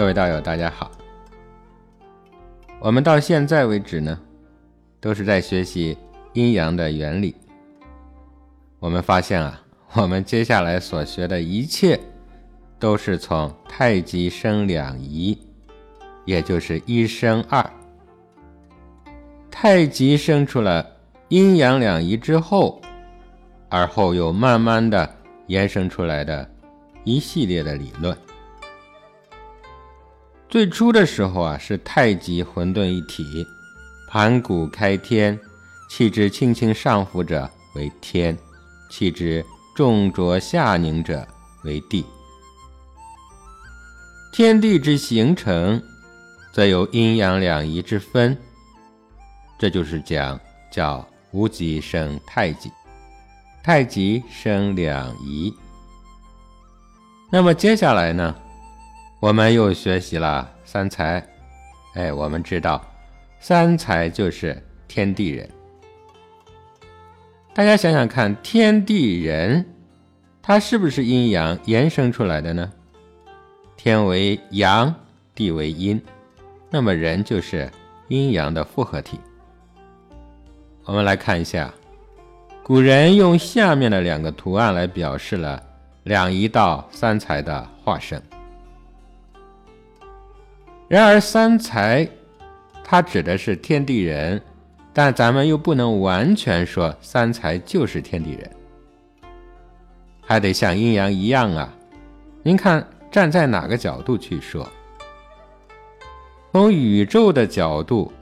各位道友，大家好。我们到现在为止呢，都是在学习阴阳的原理。我们发现啊，我们接下来所学的一切，都是从太极生两仪，也就是一生二。太极生出了阴阳两仪之后，而后又慢慢的延伸出来的一系列的理论。最初的时候啊，是太极混沌一体，盘古开天，气之轻轻上浮者为天，气之重浊下凝者为地。天地之形成，则有阴阳两仪之分，这就是讲叫无极生太极，太极生两仪。那么接下来呢？我们又学习了三才，哎，我们知道三才就是天地人。大家想想看，天地人，它是不是阴阳延伸出来的呢？天为阳，地为阴，那么人就是阴阳的复合体。我们来看一下，古人用下面的两个图案来表示了两仪道三才的化身。然而，三才，它指的是天地人，但咱们又不能完全说三才就是天地人，还得像阴阳一样啊。您看，站在哪个角度去说？从宇宙的角度，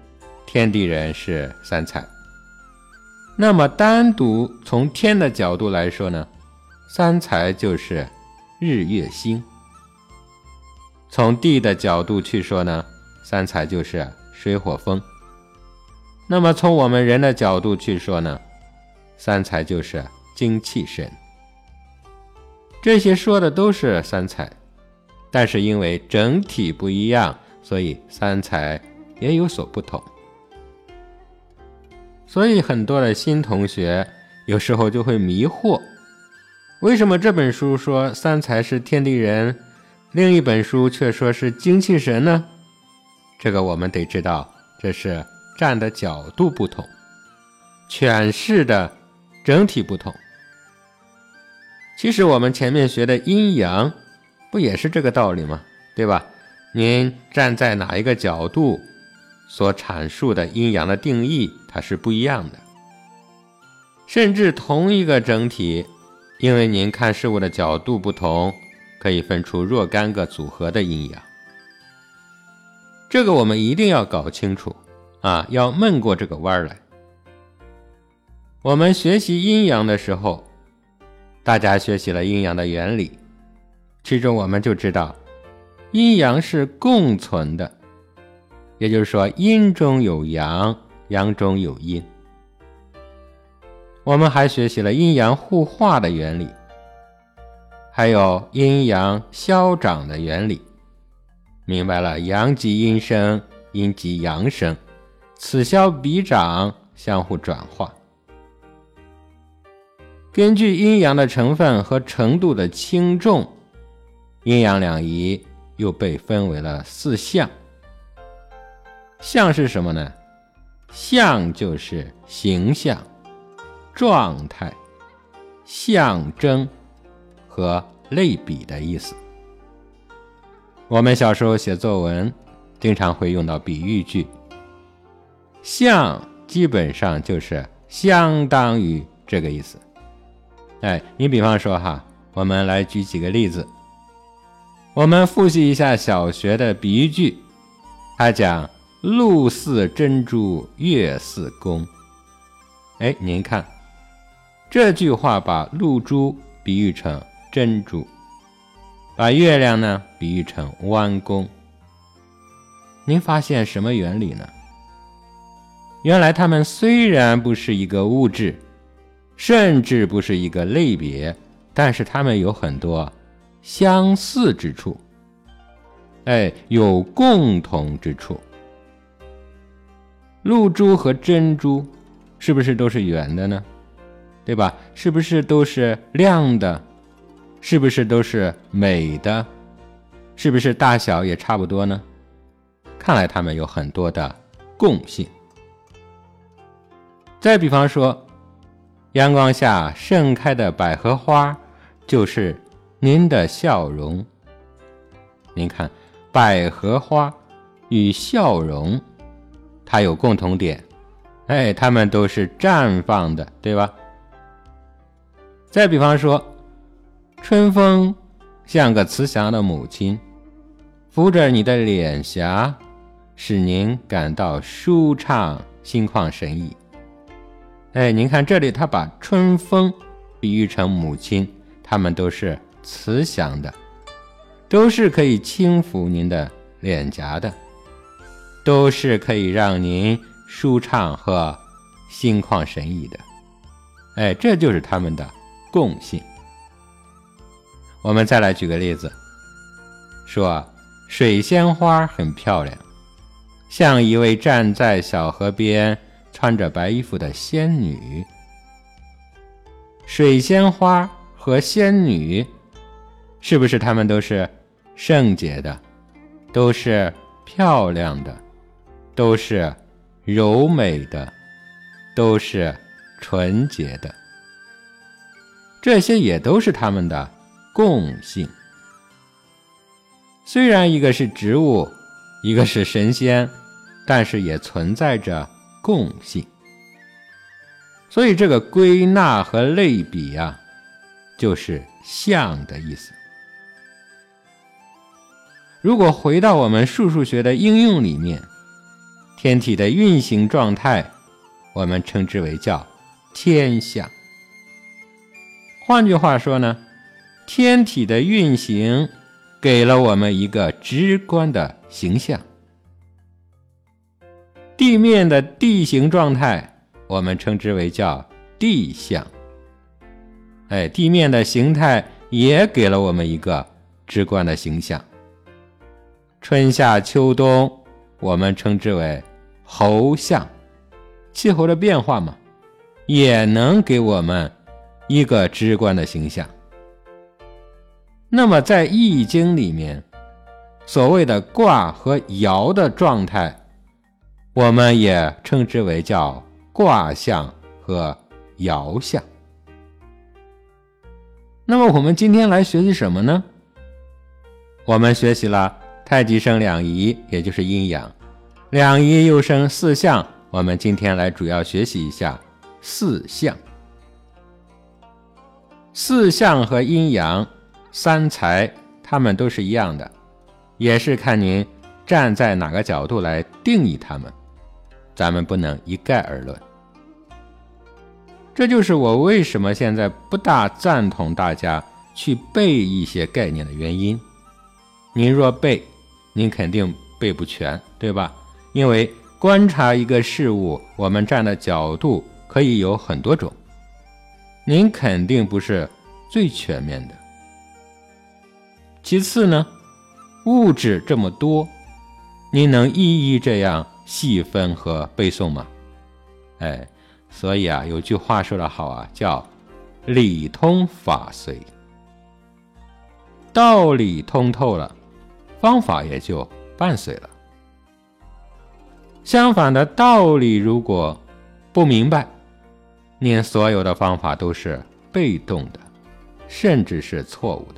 天地人是三才。那么，单独从天的角度来说呢？三才就是日月星。从地的角度去说呢，三才就是水火风。那么从我们人的角度去说呢，三才就是精气神。这些说的都是三才，但是因为整体不一样，所以三才也有所不同。所以很多的新同学有时候就会迷惑：为什么这本书说三才是天地人？另一本书却说是精气神呢，这个我们得知道，这是站的角度不同，诠释的整体不同。其实我们前面学的阴阳，不也是这个道理吗？对吧？您站在哪一个角度，所阐述的阴阳的定义，它是不一样的。甚至同一个整体，因为您看事物的角度不同。可以分出若干个组合的阴阳，这个我们一定要搞清楚啊！要闷过这个弯儿来。我们学习阴阳的时候，大家学习了阴阳的原理，其中我们就知道，阴阳是共存的，也就是说，阴中有阳，阳中有阴。我们还学习了阴阳互化的原理。还有阴阳消长的原理，明白了，阳极阴生，阴极阳生，此消彼长，相互转化。根据阴阳的成分和程度的轻重，阴阳两仪又被分为了四象。象是什么呢？象就是形象、状态、象征。和类比的意思。我们小时候写作文，经常会用到比喻句。像基本上就是相当于这个意思。哎，你比方说哈，我们来举几个例子。我们复习一下小学的比喻句。他讲露似珍珠，月似弓。哎，您看这句话把露珠比喻成。珍珠，把月亮呢比喻成弯弓。您发现什么原理呢？原来它们虽然不是一个物质，甚至不是一个类别，但是它们有很多相似之处，哎，有共同之处。露珠和珍珠是不是都是圆的呢？对吧？是不是都是亮的？是不是都是美的？是不是大小也差不多呢？看来它们有很多的共性。再比方说，阳光下盛开的百合花，就是您的笑容。您看，百合花与笑容，它有共同点，哎，它们都是绽放的，对吧？再比方说，春风像个慈祥的母亲。扶着你的脸颊，使您感到舒畅、心旷神怡。哎，您看这里，他把春风比喻成母亲，他们都是慈祥的，都是可以轻抚您的脸颊的，都是可以让您舒畅和心旷神怡的。哎，这就是他们的共性。我们再来举个例子，说。水仙花很漂亮，像一位站在小河边、穿着白衣服的仙女。水仙花和仙女，是不是他们都是圣洁的，都是漂亮的，都是柔美的，都是纯洁的？这些也都是它们的共性。虽然一个是植物，一个是神仙，但是也存在着共性。所以这个归纳和类比啊，就是像的意思。如果回到我们数数学的应用里面，天体的运行状态，我们称之为叫天象。换句话说呢，天体的运行。给了我们一个直观的形象，地面的地形状态，我们称之为叫地象。哎，地面的形态也给了我们一个直观的形象。春夏秋冬，我们称之为候象，气候的变化嘛，也能给我们一个直观的形象。那么，在《易经》里面，所谓的卦和爻的状态，我们也称之为叫卦象和爻象。那么，我们今天来学习什么呢？我们学习了太极生两仪，也就是阴阳；两仪又生四象。我们今天来主要学习一下四象。四象和阴阳。三才，他们都是一样的，也是看您站在哪个角度来定义他们，咱们不能一概而论。这就是我为什么现在不大赞同大家去背一些概念的原因。您若背，您肯定背不全，对吧？因为观察一个事物，我们站的角度可以有很多种，您肯定不是最全面的。其次呢，物质这么多，您能一一这样细分和背诵吗？哎，所以啊，有句话说得好啊，叫“理通法随”。道理通透了，方法也就伴随了。相反的道理如果不明白，您所有的方法都是被动的，甚至是错误的。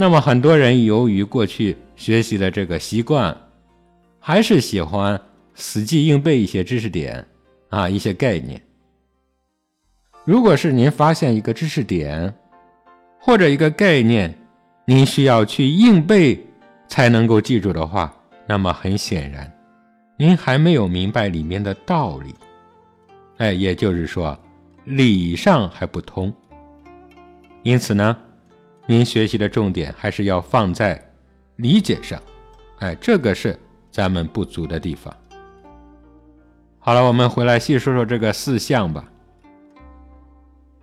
那么很多人由于过去学习的这个习惯，还是喜欢死记硬背一些知识点啊，一些概念。如果是您发现一个知识点或者一个概念，您需要去硬背才能够记住的话，那么很显然，您还没有明白里面的道理。哎，也就是说，理上还不通。因此呢。您学习的重点还是要放在理解上，哎，这个是咱们不足的地方。好了，我们回来细说说这个四象吧。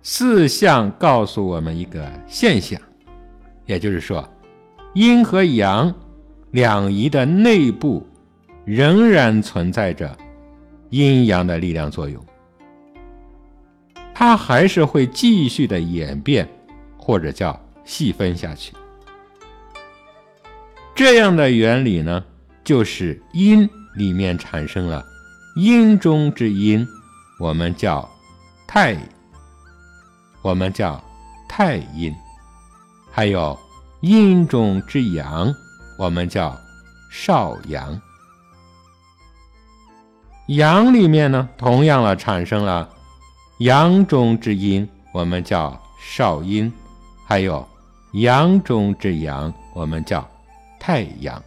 四象告诉我们一个现象，也就是说，阴和阳两仪的内部仍然存在着阴阳的力量作用，它还是会继续的演变，或者叫。细分下去，这样的原理呢，就是阴里面产生了阴中之阴，我们叫太，我们叫太阴；还有阴中之阳，我们叫少阳。阳里面呢，同样了产生了阳中之阴，我们叫少阴；还有阳中之阳，我们叫太阳。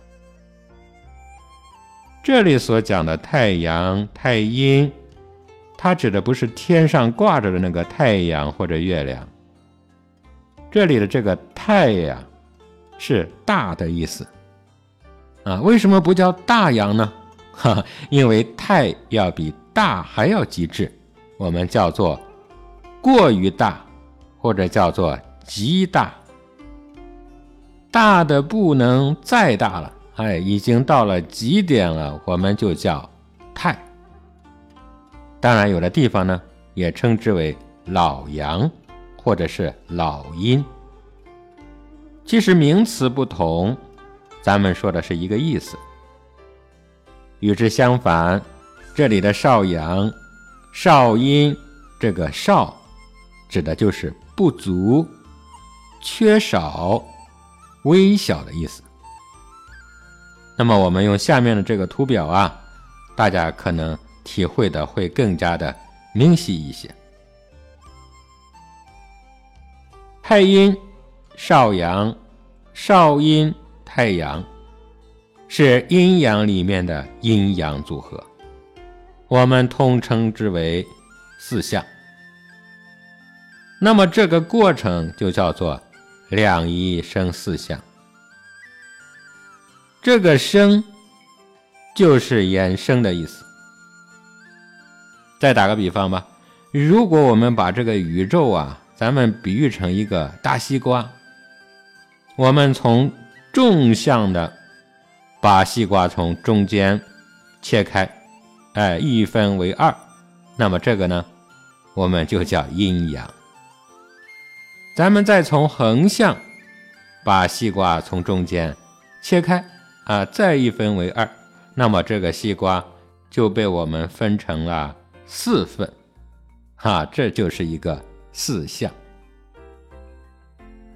这里所讲的太阳、太阴，它指的不是天上挂着的那个太阳或者月亮。这里的这个太阳是大的意思啊。为什么不叫大阳呢？哈，因为太要比大还要极致，我们叫做过于大，或者叫做极大，大的不能再大了，哎，已经到了极点了，我们就叫太。当然，有的地方呢也称之为老阳，或者是老阴。其实名词不同，咱们说的是一个意思。与之相反，这里的少阳、少阴，这个少指的就是不足、缺少、微小的意思。那么，我们用下面的这个图表啊，大家可能体会的会更加的明晰一些。太阴、少阳、少阴、太阳。是阴阳里面的阴阳组合，我们通称之为四象。那么这个过程就叫做两仪生四象。这个生就是衍生的意思。再打个比方吧，如果我们把这个宇宙啊，咱们比喻成一个大西瓜，我们从纵向的。把西瓜从中间切开，哎，一分为二，那么这个呢，我们就叫阴阳。咱们再从横向把西瓜从中间切开，啊，再一分为二，那么这个西瓜就被我们分成了四份，哈，这就是一个四象。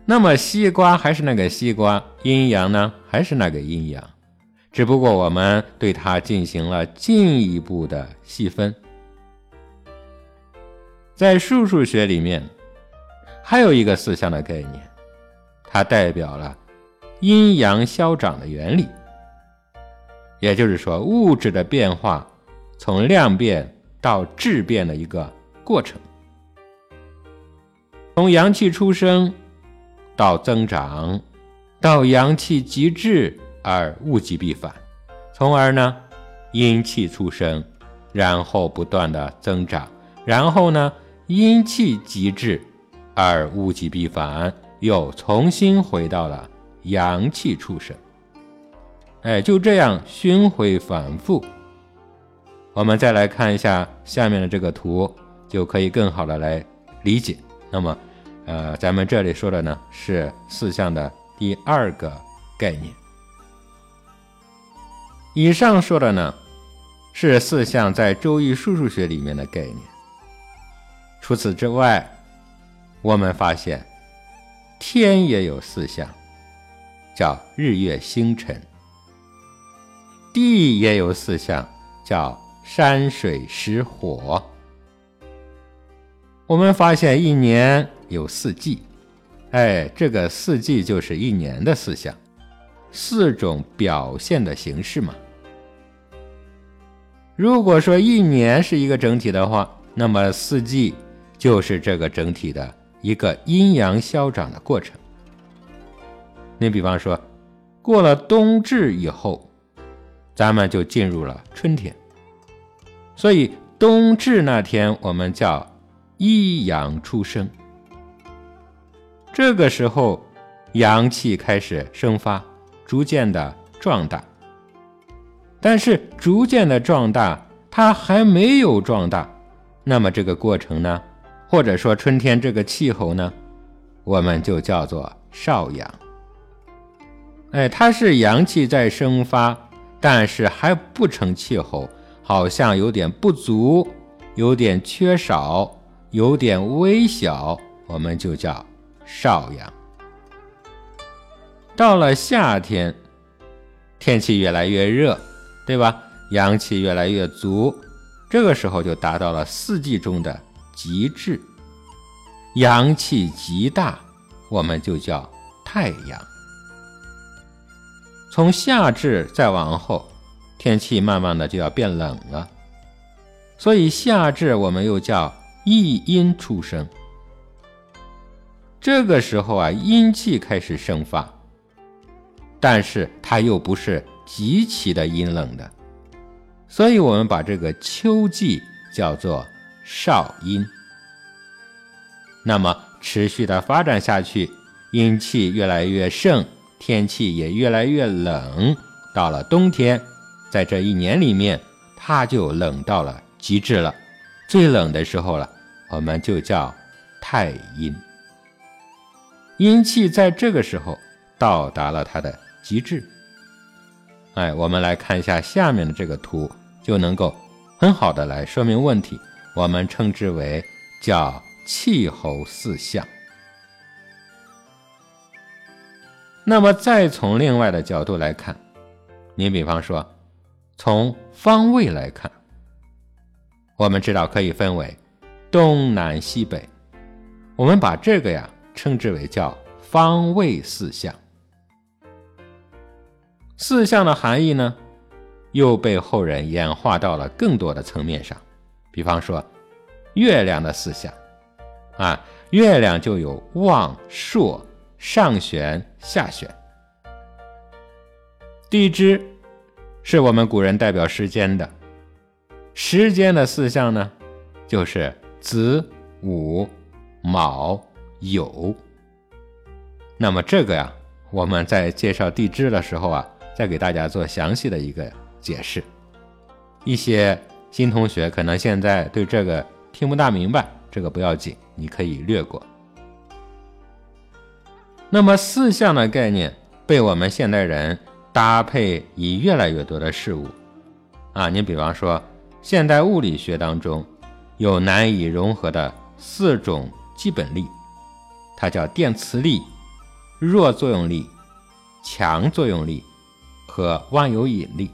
那么西瓜还是那个西瓜，阴阳呢还是那个阴阳。只不过我们对它进行了进一步的细分，在数数学里面，还有一个四象的概念，它代表了阴阳消长的原理。也就是说，物质的变化从量变到质变的一个过程，从阳气出生到增长，到阳气极致。而物极必反，从而呢，阴气出生，然后不断的增长，然后呢，阴气极致，而物极必反，又重新回到了阳气出生。哎，就这样循回反复。我们再来看一下下面的这个图，就可以更好的来理解。那么，呃，咱们这里说的呢是四象的第二个概念。以上说的呢，是四象在《周易》数数学里面的概念。除此之外，我们发现天也有四象，叫日月星辰；地也有四象，叫山水石火。我们发现一年有四季，哎，这个四季就是一年的四象，四种表现的形式嘛。如果说一年是一个整体的话，那么四季就是这个整体的一个阴阳消长的过程。你比方说，过了冬至以后，咱们就进入了春天，所以冬至那天我们叫一阳出生。这个时候，阳气开始生发，逐渐的壮大。但是逐渐的壮大，它还没有壮大，那么这个过程呢，或者说春天这个气候呢，我们就叫做少阳。哎，它是阳气在生发，但是还不成气候，好像有点不足，有点缺少，有点微小，我们就叫少阳。到了夏天，天气越来越热，对吧？阳气越来越足，这个时候就达到了四季中的极致，阳气极大，我们就叫太阳。从夏至再往后，天气慢慢的就要变冷了，所以夏至我们又叫一阴出生。这个时候啊，阴气开始生发，但是它又不是极其的阴冷的，所以我们把这个秋季叫做少阴。那么持续的发展下去，阴气越来越盛。天气也越来越冷，到了冬天，在这一年里面，它就冷到了极致了，最冷的时候了，我们就叫太阴。阴气在这个时候到达了它的极致。哎，我们来看一下下面的这个图，就能够很好的来说明问题。我们称之为叫气候四象。那么，再从另外的角度来看，你比方说，从方位来看，我们知道可以分为东南西北，我们把这个呀称之为叫方位四象。四象的含义呢，又被后人演化到了更多的层面上，比方说月亮的四象，啊，月亮就有旺朔。上旋下旋，地支是我们古人代表时间的，时间的四象呢，就是子午卯酉。那么这个呀，我们在介绍地支的时候啊，再给大家做详细的一个解释。一些新同学可能现在对这个听不大明白，这个不要紧，你可以略过。那么四象的概念被我们现代人搭配以越来越多的事物，啊，你比方说现代物理学当中有难以融合的四种基本力，它叫电磁力、弱作用力、强作用力和万有引力。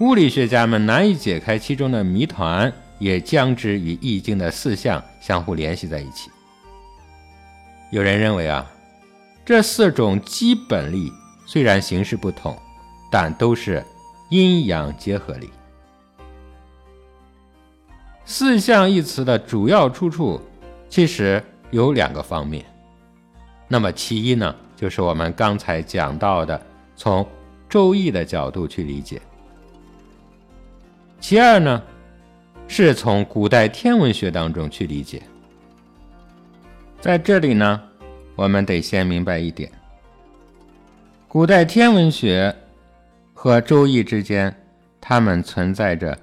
物理学家们难以解开其中的谜团，也将之与易经的四象相互联系在一起。有人认为啊，这四种基本力虽然形式不同，但都是阴阳结合力。四象一词的主要出处其实有两个方面。那么其一呢，就是我们刚才讲到的，从《周易》的角度去理解；其二呢，是从古代天文学当中去理解。在这里呢，我们得先明白一点：古代天文学和《周易》之间，它们存在着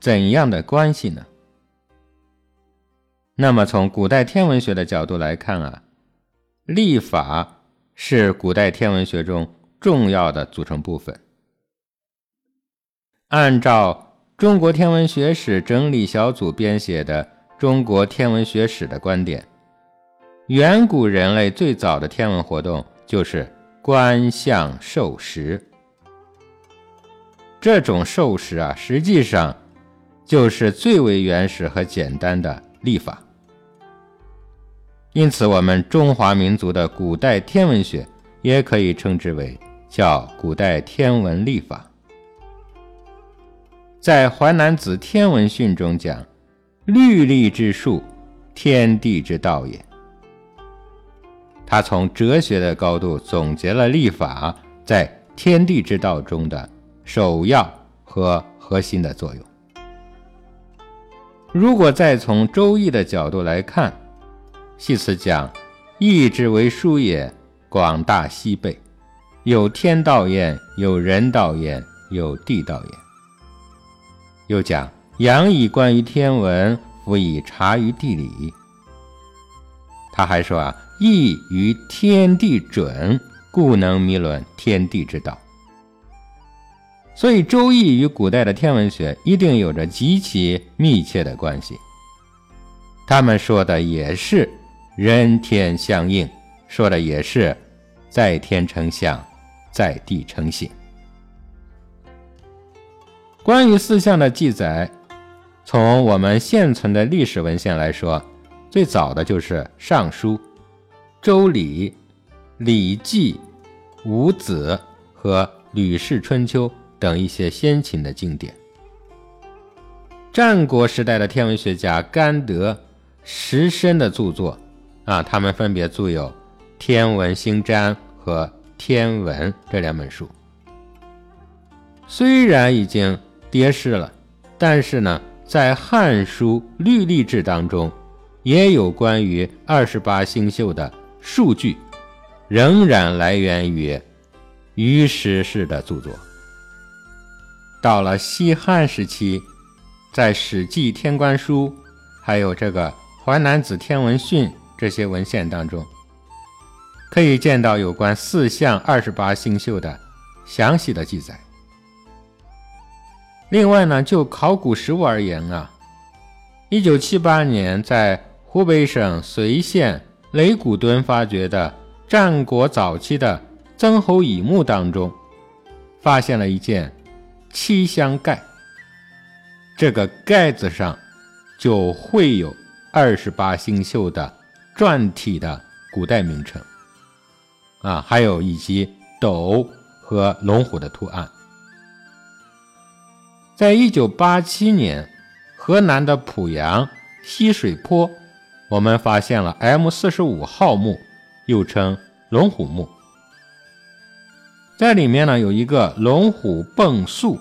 怎样的关系呢？那么，从古代天文学的角度来看啊，历法是古代天文学中重要的组成部分。按照中国天文学史整理小组编写的《中国天文学史》的观点。远古人类最早的天文活动就是观象授时。这种授时啊，实际上就是最为原始和简单的历法。因此，我们中华民族的古代天文学也可以称之为叫古代天文历法。在《淮南子·天文训》中讲：“律历之术，天地之道也。”他从哲学的高度总结了历法在天地之道中的首要和核心的作用。如果再从《周易》的角度来看，系辞讲：“易之为书也，广大西备，有天道焉，有人道焉，有地道焉。”又讲：“阳以观于天文，辅以察于地理。”他还说啊。易于天地准，故能弥论天地之道。所以，《周易》与古代的天文学一定有着极其密切的关系。他们说的也是人天相应，说的也是在天成象，在地成形。关于四象的记载，从我们现存的历史文献来说，最早的就是《尚书》《周礼》《礼记》《五子》和《吕氏春秋》。等一些先秦的经典。战国时代的天文学家甘德、石申的著作啊，他们分别著有《天文星占》和《天文》这两本书。虽然已经跌失了，但是呢，在《汉书·律历志》当中，也有关于二十八星宿的数据，仍然来源于于石氏的著作。到了西汉时期，在《史记·天官书》还有这个《淮南子·天文训》这些文献当中，可以见到有关四象二十八星宿的详细的记载。另外呢，就考古实物而言啊，一九七八年在湖北省随县雷鼓墩发掘的战国早期的曾侯乙墓当中，发现了一件。七香盖，这个盖子上就会有二十八星宿的篆体的古代名称，啊，还有以及斗和龙虎的图案。在一九八七年，河南的濮阳西水坡，我们发现了 M 四十五号墓，又称龙虎墓。在里面呢有一个龙虎蹦塑，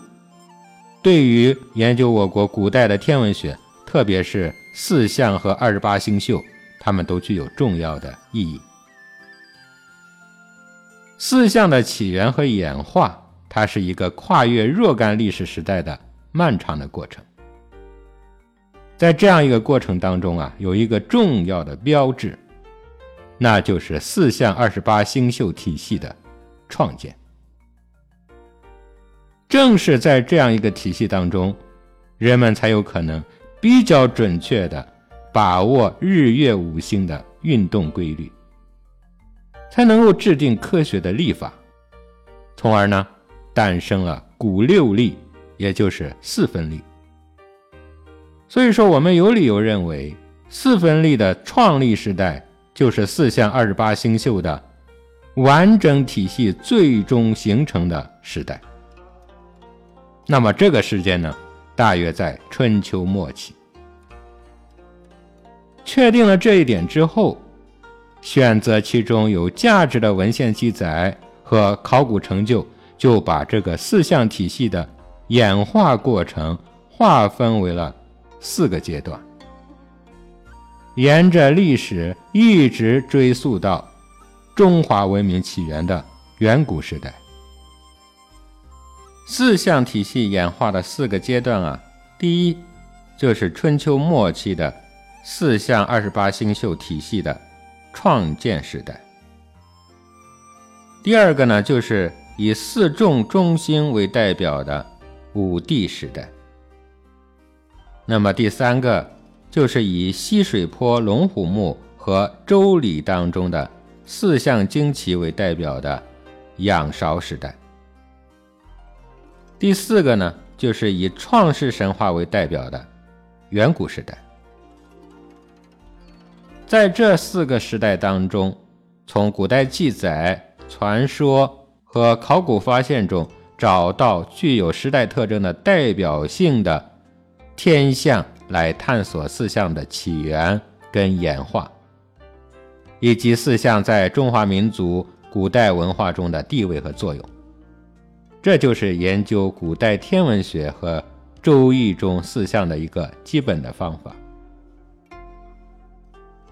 对于研究我国古代的天文学，特别是四象和二十八星宿，它们都具有重要的意义。四象的起源和演化，它是一个跨越若干历史时代的漫长的过程。在这样一个过程当中啊，有一个重要的标志，那就是四象二十八星宿体系的创建。正是在这样一个体系当中，人们才有可能比较准确的把握日月五星的运动规律，才能够制定科学的历法，从而呢，诞生了古六历，也就是四分历。所以说，我们有理由认为，四分历的创立时代就是四象二十八星宿的完整体系最终形成的时代。那么这个时间呢，大约在春秋末期。确定了这一点之后，选择其中有价值的文献记载和考古成就，就把这个四象体系的演化过程划分为了四个阶段，沿着历史一直追溯到中华文明起源的远古时代。四象体系演化的四个阶段啊，第一就是春秋末期的四象二十八星宿体系的创建时代。第二个呢，就是以四众中星为代表的五帝时代。那么第三个就是以西水坡龙虎墓和周礼当中的四象旌旗为代表的仰韶时代。第四个呢，就是以创世神话为代表的远古时代。在这四个时代当中，从古代记载、传说和考古发现中找到具有时代特征的代表性的天象，来探索四象的起源跟演化，以及四象在中华民族古代文化中的地位和作用。这就是研究古代天文学和《周易》中四象的一个基本的方法。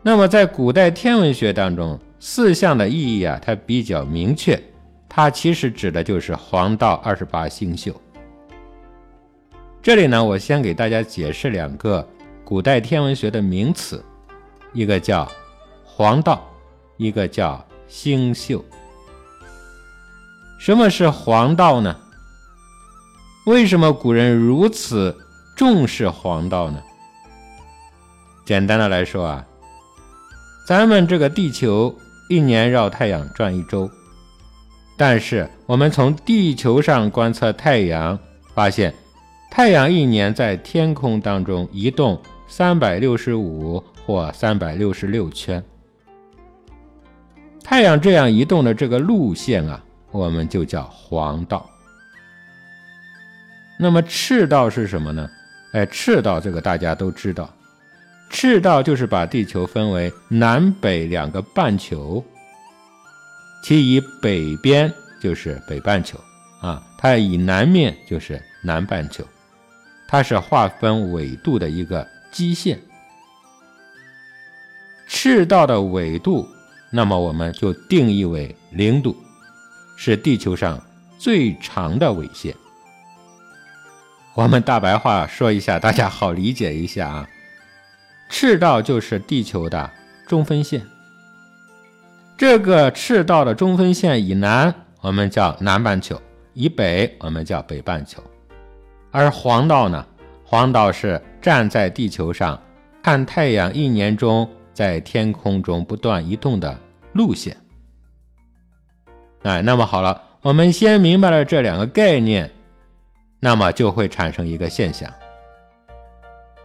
那么，在古代天文学当中，四象的意义啊，它比较明确，它其实指的就是黄道二十八星宿。这里呢，我先给大家解释两个古代天文学的名词，一个叫黄道，一个叫星宿。什么是黄道呢？为什么古人如此重视黄道呢？简单的来说啊，咱们这个地球一年绕太阳转一周，但是我们从地球上观测太阳，发现太阳一年在天空当中移动三百六十五或三百六十六圈。太阳这样移动的这个路线啊，我们就叫黄道。那么赤道是什么呢？哎，赤道这个大家都知道，赤道就是把地球分为南北两个半球，其以北边就是北半球啊，它以南面就是南半球，它是划分纬度的一个基线。赤道的纬度，那么我们就定义为零度，是地球上最长的纬线。我们大白话说一下，大家好理解一下啊。赤道就是地球的中分线，这个赤道的中分线以南我们叫南半球，以北我们叫北半球。而黄道呢，黄道是站在地球上看太阳一年中在天空中不断移动的路线。哎，那么好了，我们先明白了这两个概念。那么就会产生一个现象：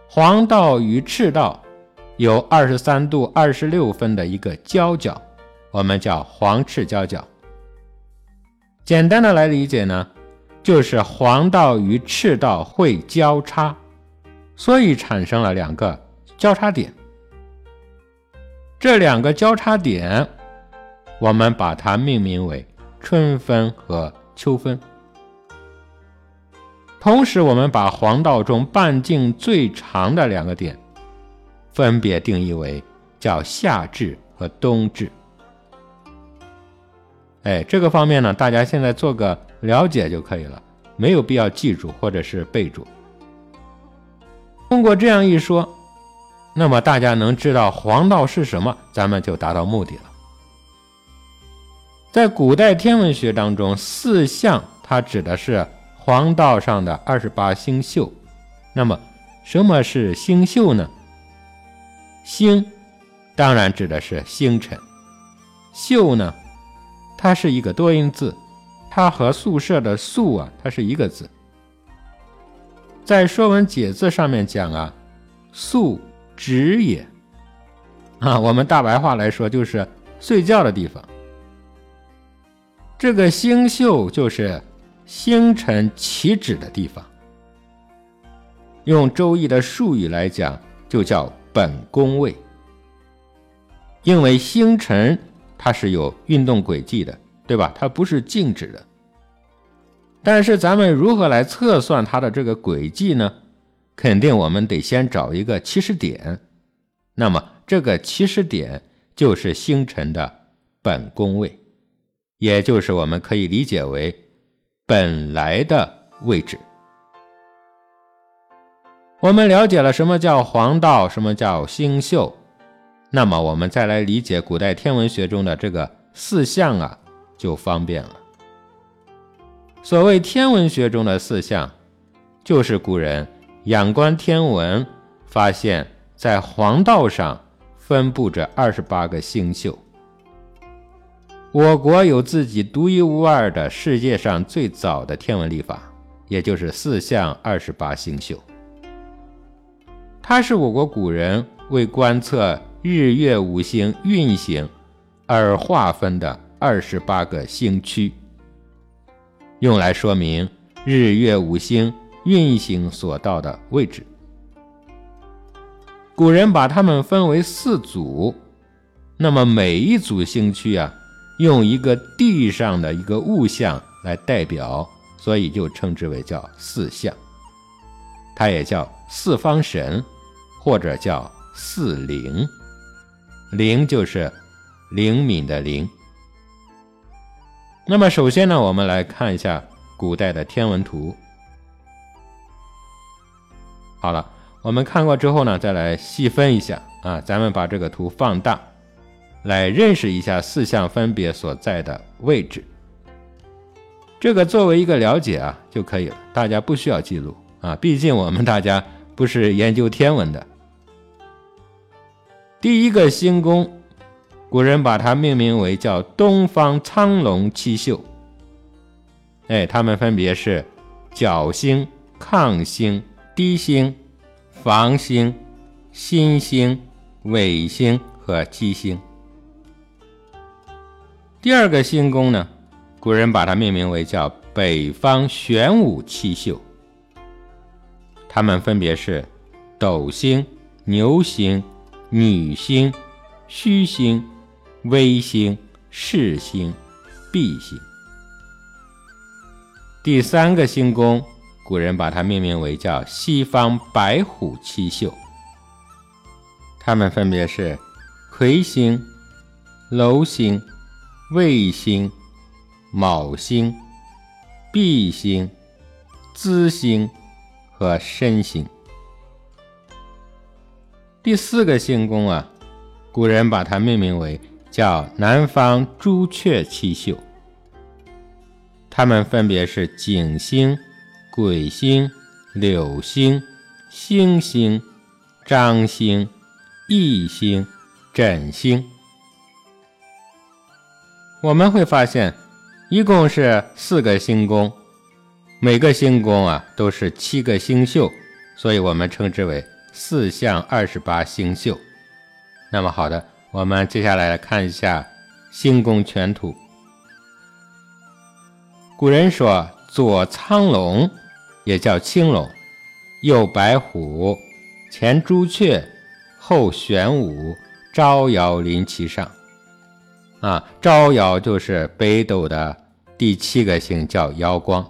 黄道与赤道有二十三度二十六分的一个交角，我们叫黄赤交角。简单的来理解呢，就是黄道与赤道会交叉，所以产生了两个交叉点。这两个交叉点，我们把它命名为春分和秋分。同时，我们把黄道中半径最长的两个点，分别定义为叫夏至和冬至。哎，这个方面呢，大家现在做个了解就可以了，没有必要记住或者是备注。通过这样一说，那么大家能知道黄道是什么，咱们就达到目的了。在古代天文学当中，四象它指的是。黄道上的二十八星宿，那么什么是星宿呢？星当然指的是星辰，宿呢，它是一个多音字，它和宿舍的宿啊，它是一个字。在《说文解字》上面讲啊，宿止也啊，我们大白话来说就是睡觉的地方。这个星宿就是。星辰起止的地方，用《周易》的术语来讲，就叫本宫位。因为星辰它是有运动轨迹的，对吧？它不是静止的。但是咱们如何来测算它的这个轨迹呢？肯定我们得先找一个起始点。那么这个起始点就是星辰的本宫位，也就是我们可以理解为。本来的位置，我们了解了什么叫黄道，什么叫星宿，那么我们再来理解古代天文学中的这个四象啊，就方便了。所谓天文学中的四象，就是古人仰观天文，发现，在黄道上分布着二十八个星宿。我国有自己独一无二的世界上最早的天文历法，也就是四象二十八星宿。它是我国古人为观测日月五星运行而划分的二十八个星区，用来说明日月五星运行所到的位置。古人把它们分为四组，那么每一组星区啊。用一个地上的一个物象来代表，所以就称之为叫四象。它也叫四方神，或者叫四灵。灵就是灵敏的灵。那么首先呢，我们来看一下古代的天文图。好了，我们看过之后呢，再来细分一下啊，咱们把这个图放大。来认识一下四象分别所在的位置。这个作为一个了解啊就可以了，大家不需要记录啊，毕竟我们大家不是研究天文的。第一个星宫，古人把它命名为叫东方苍龙七宿。哎，它们分别是角星、亢星、低星、房星、新星、尾星和基星。第二个星宫呢，古人把它命名为叫北方玄武七宿。它们分别是斗星、牛星、女星、虚星、微星、世星、毕星。第三个星宫，古人把它命名为叫西方白虎七宿。它们分别是魁星、楼星。卫星、卯星、毕星、资星和申星。第四个星宫啊，古人把它命名为叫南方朱雀七宿。它们分别是景星、癸星、柳星、星星、张星、羿星、枕星。我们会发现，一共是四个星宫，每个星宫啊都是七个星宿，所以我们称之为四象二十八星宿。那么好的，我们接下来看一下星宫全图。古人说：“左苍龙，也叫青龙；右白虎，前朱雀，后玄武，招摇临其上。”啊，招摇就是北斗的第七个星，叫瑶光。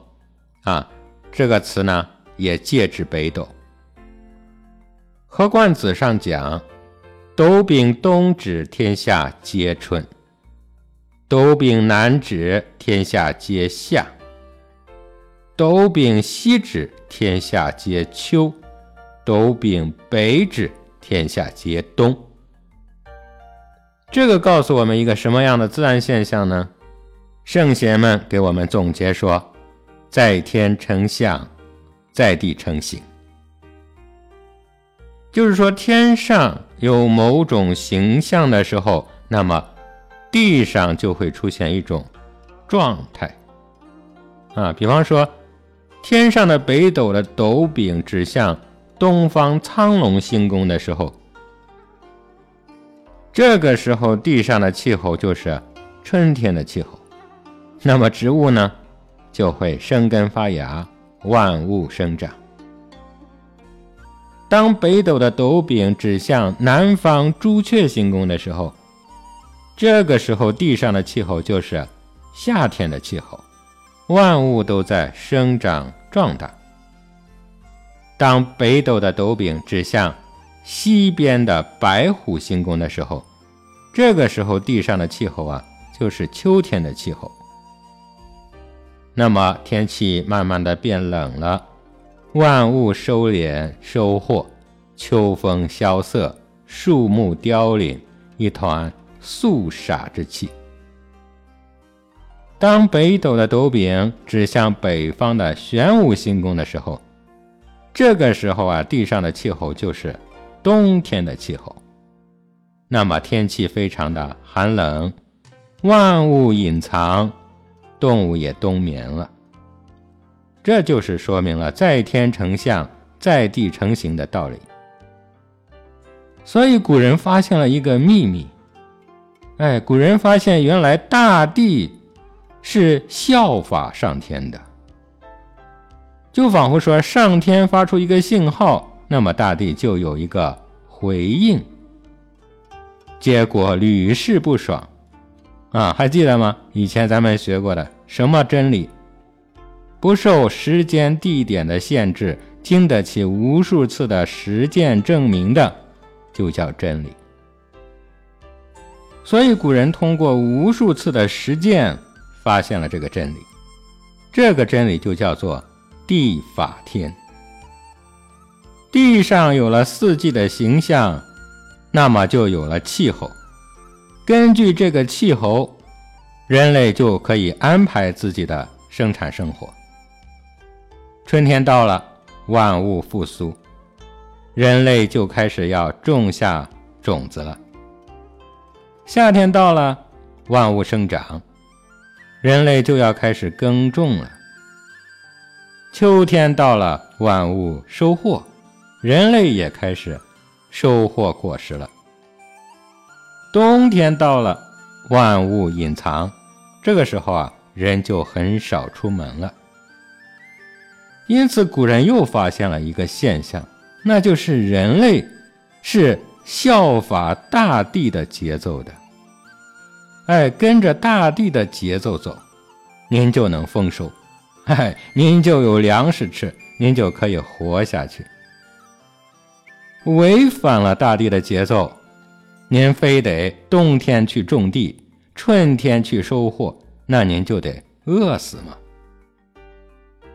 啊，这个词呢也借指北斗。《河冠子》上讲：“斗柄东指，天下皆春；斗柄南指，天下皆夏；斗柄西指，天下皆秋；斗柄北指，天下皆冬。”这个告诉我们一个什么样的自然现象呢？圣贤们给我们总结说：“在天成象，在地成形。”就是说，天上有某种形象的时候，那么地上就会出现一种状态。啊，比方说，天上的北斗的斗柄指向东方苍龙星宫的时候。这个时候，地上的气候就是春天的气候，那么植物呢就会生根发芽，万物生长。当北斗的斗柄指向南方朱雀星宫的时候，这个时候地上的气候就是夏天的气候，万物都在生长壮大。当北斗的斗柄指向西边的白虎星宫的时候，这个时候地上的气候啊，就是秋天的气候。那么天气慢慢的变冷了，万物收敛收获，秋风萧瑟，树木凋零，一团肃杀之气。当北斗的斗柄指向北方的玄武星宫的时候，这个时候啊，地上的气候就是冬天的气候。那么天气非常的寒冷，万物隐藏，动物也冬眠了。这就是说明了在天成象，在地成形的道理。所以古人发现了一个秘密，哎，古人发现原来大地是效法上天的。就仿佛说，上天发出一个信号，那么大地就有一个回应。结果屡试不爽，啊，还记得吗？以前咱们学过的什么真理？不受时间、地点的限制，经得起无数次的实践证明的，就叫真理。所以古人通过无数次的实践，发现了这个真理。这个真理就叫做地法天。地上有了四季的形象，那么就有了气候。根据这个气候，人类就可以安排自己的生产生活。春天到了，万物复苏，人类就开始要种下种子了。夏天到了，万物生长，人类就要开始耕种了。秋天到了，万物收获，人类也开始收获果实了。冬天到了，万物隐藏，这个时候啊，人就很少出门了。因此，古人又发现了一个现象，那就是人类是效法大地的节奏的。哎，跟着大地的节奏走，您就能丰收，哎，您就有粮食吃，您就可以活下去。违反了大地的节奏。您非得冬天去种地，春天去收获，那您就得饿死吗？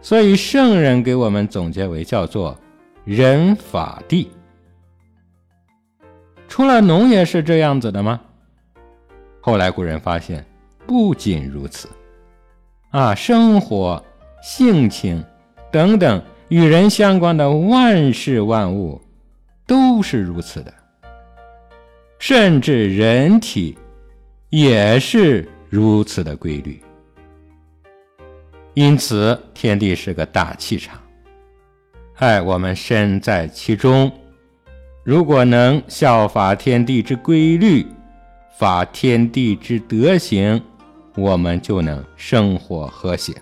所以圣人给我们总结为叫做“人法地”。除了农业是这样子的吗？后来古人发现，不仅如此，啊，生活、性情等等与人相关的万事万物，都是如此的。甚至人体也是如此的规律，因此天地是个大气场。哎，我们身在其中，如果能效法天地之规律，法天地之德行，我们就能生活和谐。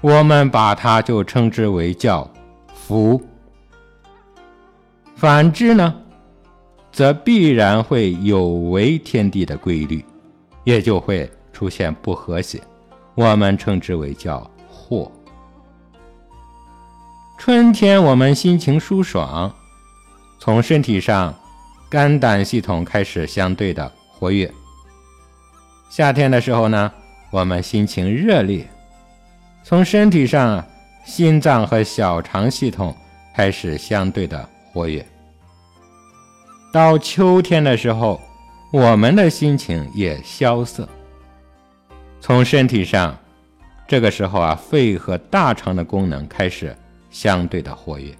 我们把它就称之为叫福。反之呢？则必然会有违天地的规律，也就会出现不和谐，我们称之为叫祸。春天我们心情舒爽，从身体上肝胆系统开始相对的活跃；夏天的时候呢，我们心情热烈，从身体上心脏和小肠系统开始相对的活跃。到秋天的时候，我们的心情也萧瑟。从身体上，这个时候啊，肺和大肠的功能开始相对的活跃。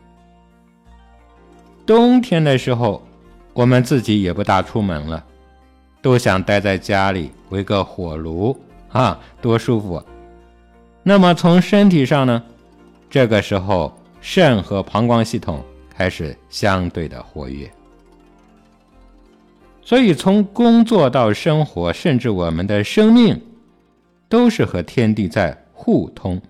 冬天的时候，我们自己也不大出门了，都想待在家里围个火炉啊，多舒服。那么从身体上呢，这个时候肾和膀胱系统开始相对的活跃。所以，从工作到生活，甚至我们的生命，都是和天地在互通，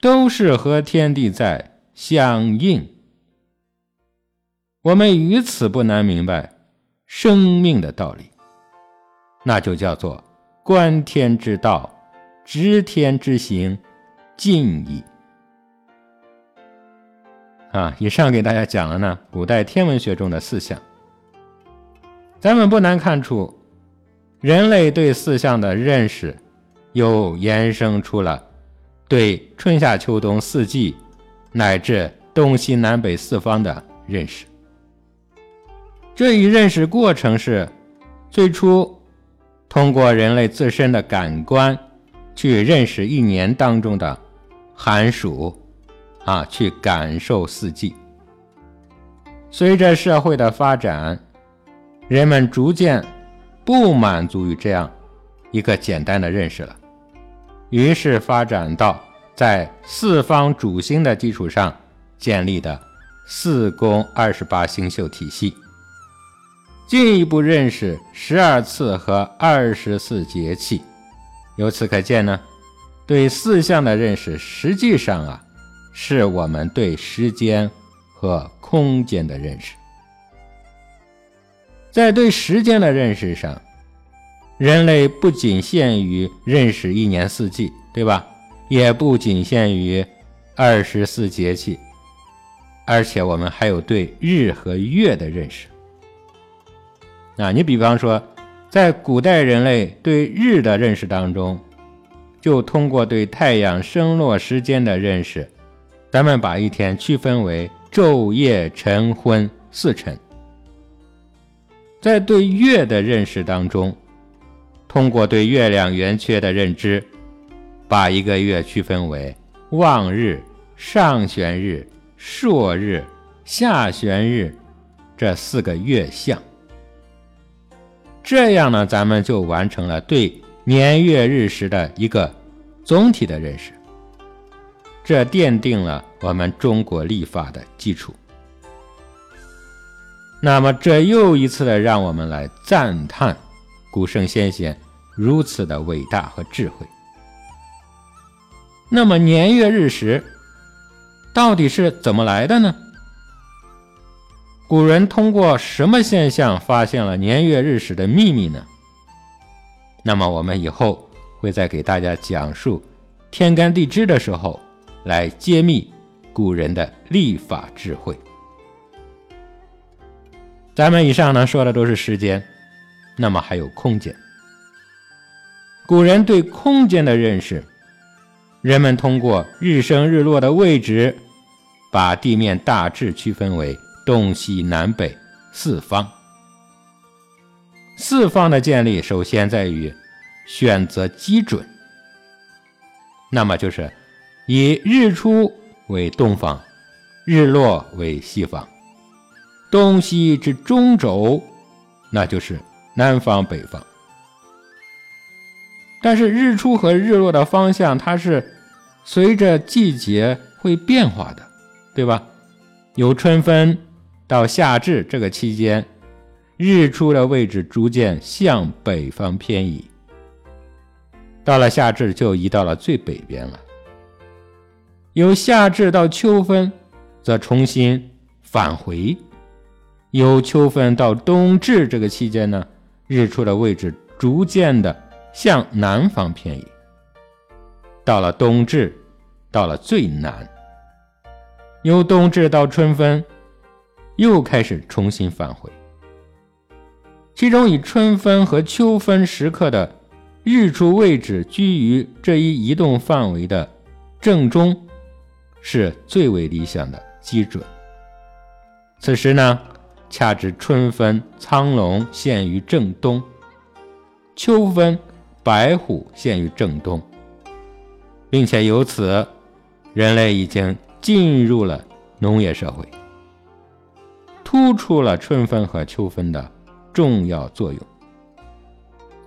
都是和天地在相应。我们于此不难明白生命的道理，那就叫做观天之道，知天之行，尽矣。啊，以上给大家讲了呢，古代天文学中的四象。咱们不难看出，人类对四象的认识，又延伸出了对春夏秋冬四季乃至东西南北四方的认识。这一认识过程是最初通过人类自身的感官去认识一年当中的寒暑，啊，去感受四季。随着社会的发展。人们逐渐不满足于这样一个简单的认识了，于是发展到在四方主星的基础上建立的四宫二十八星宿体系，进一步认识十二次和二十四节气。由此可见呢，对四象的认识实际上啊，是我们对时间和空间的认识。在对时间的认识上，人类不仅限于认识一年四季，对吧？也不仅限于二十四节气，而且我们还有对日和月的认识。啊，你比方说，在古代人类对日的认识当中，就通过对太阳升落时间的认识，咱们把一天区分为昼夜晨昏四晨。在对月的认识当中，通过对月亮圆缺的认知，把一个月区分为望日、上弦日、朔日、下弦日这四个月相。这样呢，咱们就完成了对年月日时的一个总体的认识。这奠定了我们中国历法的基础。那么，这又一次的让我们来赞叹古圣先贤如此的伟大和智慧。那么，年月日时到底是怎么来的呢？古人通过什么现象发现了年月日时的秘密呢？那么，我们以后会再给大家讲述天干地支的时候。来揭秘古人的历法智慧。咱们以上呢说的都是时间，那么还有空间。古人对空间的认识，人们通过日升日落的位置，把地面大致区分为东西南北四方。四方的建立，首先在于选择基准，那么就是。以日出为东方，日落为西方，东西之中轴，那就是南方北方。但是日出和日落的方向，它是随着季节会变化的，对吧？由春分到夏至这个期间，日出的位置逐渐向北方偏移，到了夏至就移到了最北边了。由夏至到秋分，则重新返回；由秋分到冬至这个期间呢，日出的位置逐渐的向南方偏移。到了冬至，到了最南；由冬至到春分，又开始重新返回。其中以春分和秋分时刻的日出位置居于这一移动范围的正中。是最为理想的基准。此时呢，恰值春分，苍龙现于正东；秋分，白虎现于正东，并且由此，人类已经进入了农业社会，突出了春分和秋分的重要作用。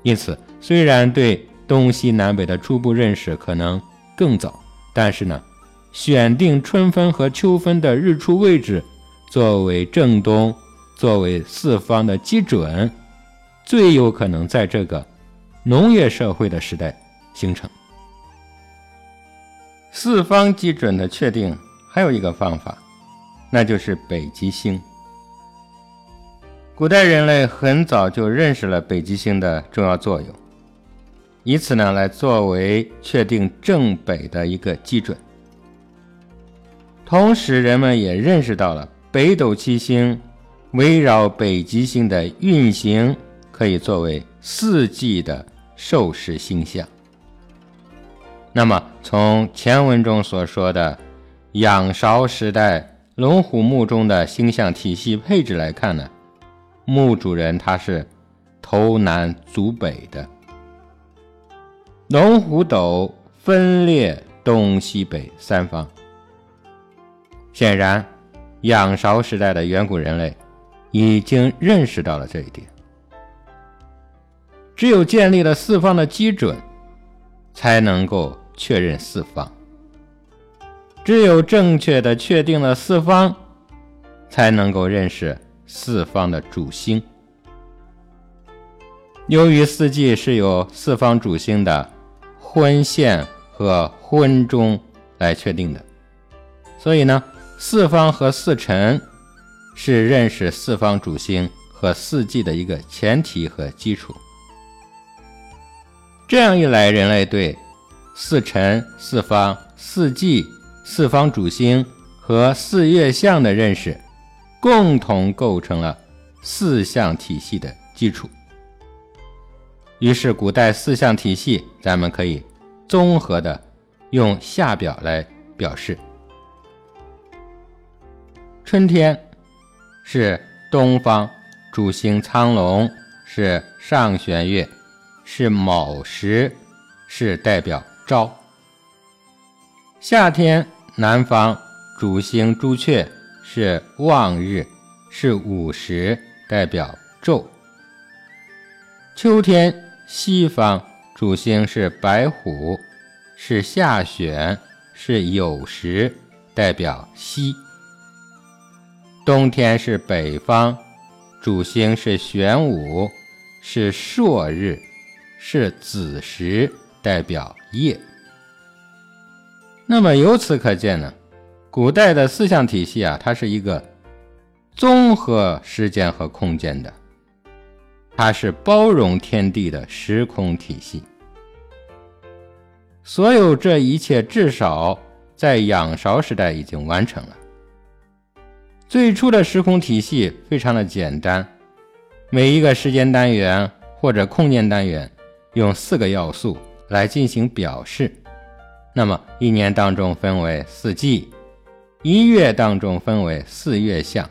因此，虽然对东西南北的初步认识可能更早，但是呢。选定春分和秋分的日出位置作为正东，作为四方的基准，最有可能在这个农业社会的时代形成。四方基准的确定还有一个方法，那就是北极星。古代人类很早就认识了北极星的重要作用，以此呢来作为确定正北的一个基准。同时，人们也认识到了北斗七星围绕北极星的运行可以作为四季的授时星象。那么，从前文中所说的仰韶时代龙虎墓中的星象体系配置来看呢，墓主人他是头南足北的，龙虎斗分列东西北三方。显然，仰韶时代的远古人类已经认识到了这一点。只有建立了四方的基准，才能够确认四方。只有正确的确定了四方，才能够认识四方的主星。由于四季是由四方主星的婚现和婚中来确定的，所以呢。四方和四辰是认识四方主星和四季的一个前提和基础。这样一来，人类对四辰、四方、四季、四方主星和四月相的认识，共同构成了四象体系的基础。于是，古代四象体系，咱们可以综合的用下表来表示。春天是东方主星苍龙，是上弦月，是卯时，是代表朝。夏天南方主星朱雀是望日，是午时，代表昼。秋天西方主星是白虎，是下弦，是酉时，代表西。冬天是北方主星是玄武，是朔日，是子时，代表夜。那么由此可见呢，古代的四象体系啊，它是一个综合时间和空间的，它是包容天地的时空体系。所有这一切，至少在仰韶时代已经完成了。最初的时空体系非常的简单，每一个时间单元或者空间单元用四个要素来进行表示。那么一年当中分为四季，一月当中分为四月相，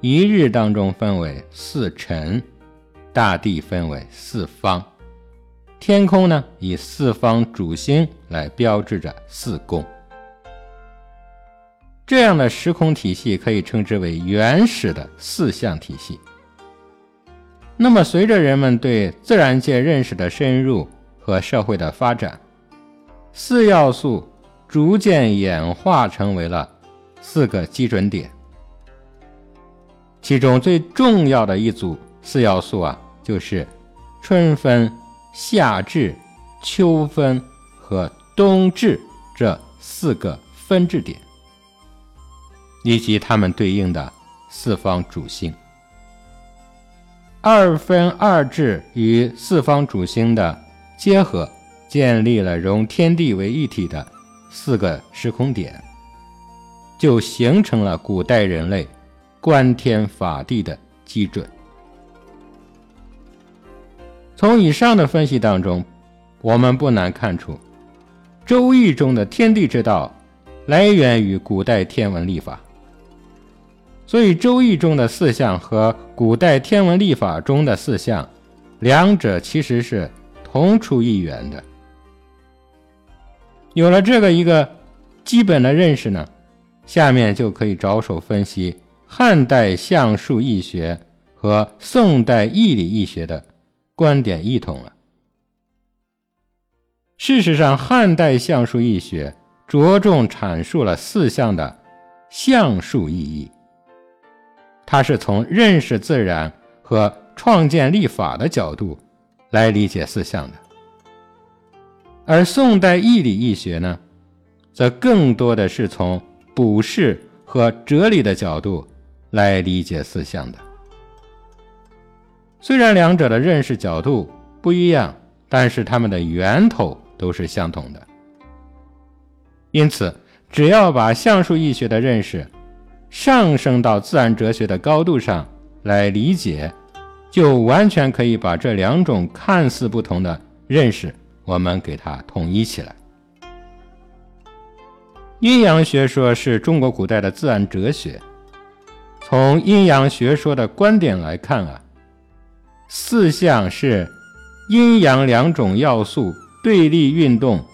一日当中分为四辰，大地分为四方，天空呢以四方主星来标志着四宫。这样的时空体系可以称之为原始的四象体系。那么随着人们对自然界认识的深入和社会的发展，四要素逐渐演化成为了四个基准点，其中最重要的一组四要素啊，就是春分、夏至、秋分和冬至这四个分至点，以及它们对应的四方主星。二分二至与四方主星的结合。建立了融天地为一体的四个时空点，就形成了古代人类观天法地的基准。从以上的分析当中，我们不难看出，《周易》中的天地之道来源于古代天文历法，所以《周易》中的四象和古代天文历法中的四象，两者其实是同出一源的。有了这个一个基本的认识呢，下面就可以着手分析汉代相术易学和宋代易理易学的观点异同了。事实上，汉代相术易学着重阐述了四象的相术意义，它是从认识自然和创建立法的角度来理解四象的。而宋代易理易学呢，则更多的是从卜筮和哲理的角度来理解四象的。虽然两者的认识角度不一样，但是它们的源头都是相同的。因此，只要把相术易学的认识上升到自然哲学的高度上来理解，就完全可以把这两种看似不同的认识。我们给它统一起来。阴阳学说是中国古代的自然哲学。从阴阳学说的观点来看啊，四象是阴阳两种要素对立运动、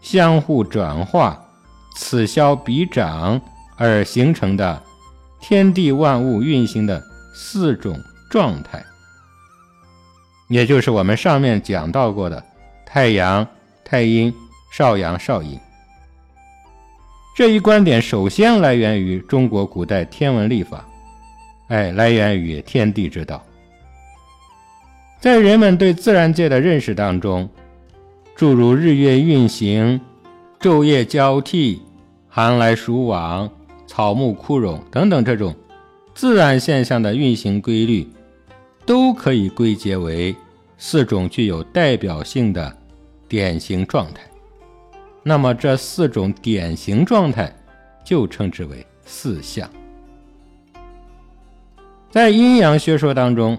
相互转化、此消彼长而形成的天地万物运行的四种状态，也就是我们上面讲到过的。太阳、太阴、少阳、少阴，这一观点首先来源于中国古代天文历法，哎，来源于天地之道。在人们对自然界的认识当中，诸如日月运行、昼夜交替、寒来暑往、草木枯荣等等这种自然现象的运行规律，都可以归结为四种具有代表性的。典型状态，那么这四种典型状态就称之为四象。在阴阳学说当中，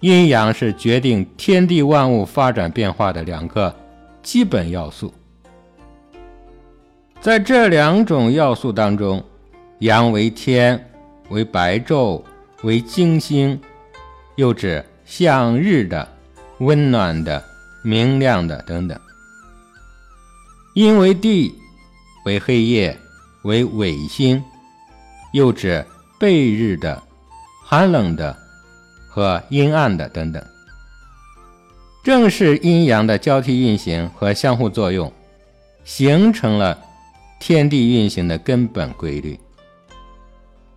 阴阳是决定天地万物发展变化的两个基本要素。在这两种要素当中，阳为天，为白昼，为金星，又指向日的、温暖的。明亮的等等，阴为地，为黑夜，为尾星，又指背日的、寒冷的和阴暗的等等。正是阴阳的交替运行和相互作用，形成了天地运行的根本规律。